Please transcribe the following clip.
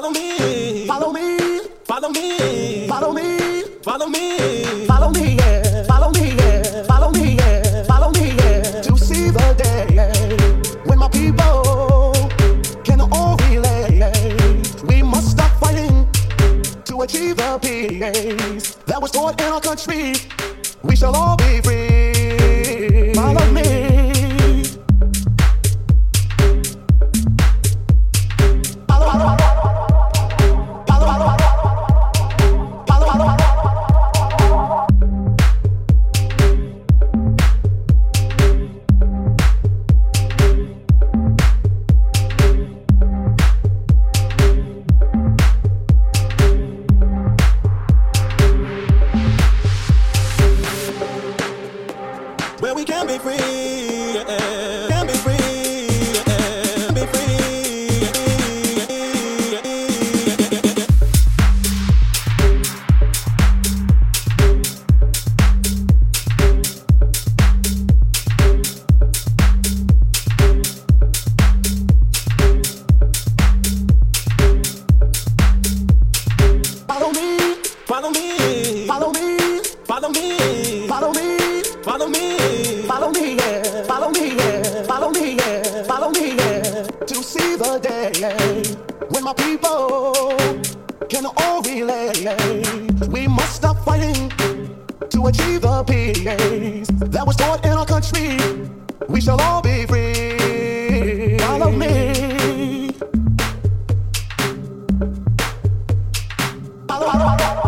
Follow me. Follow me. Follow me. Follow me. Follow me. Follow me, yeah. Follow me, yeah. Follow me, yeah. Follow me, yeah. To see the day when my people can all relate. We must stop fighting to achieve the peace that was taught in our country. We shall all be free. Follow me. Where we can be free. yeah. When my people can all relate, we must stop fighting to achieve the peace that was taught in our country. We shall all be free. Follow me. Follow, follow, follow.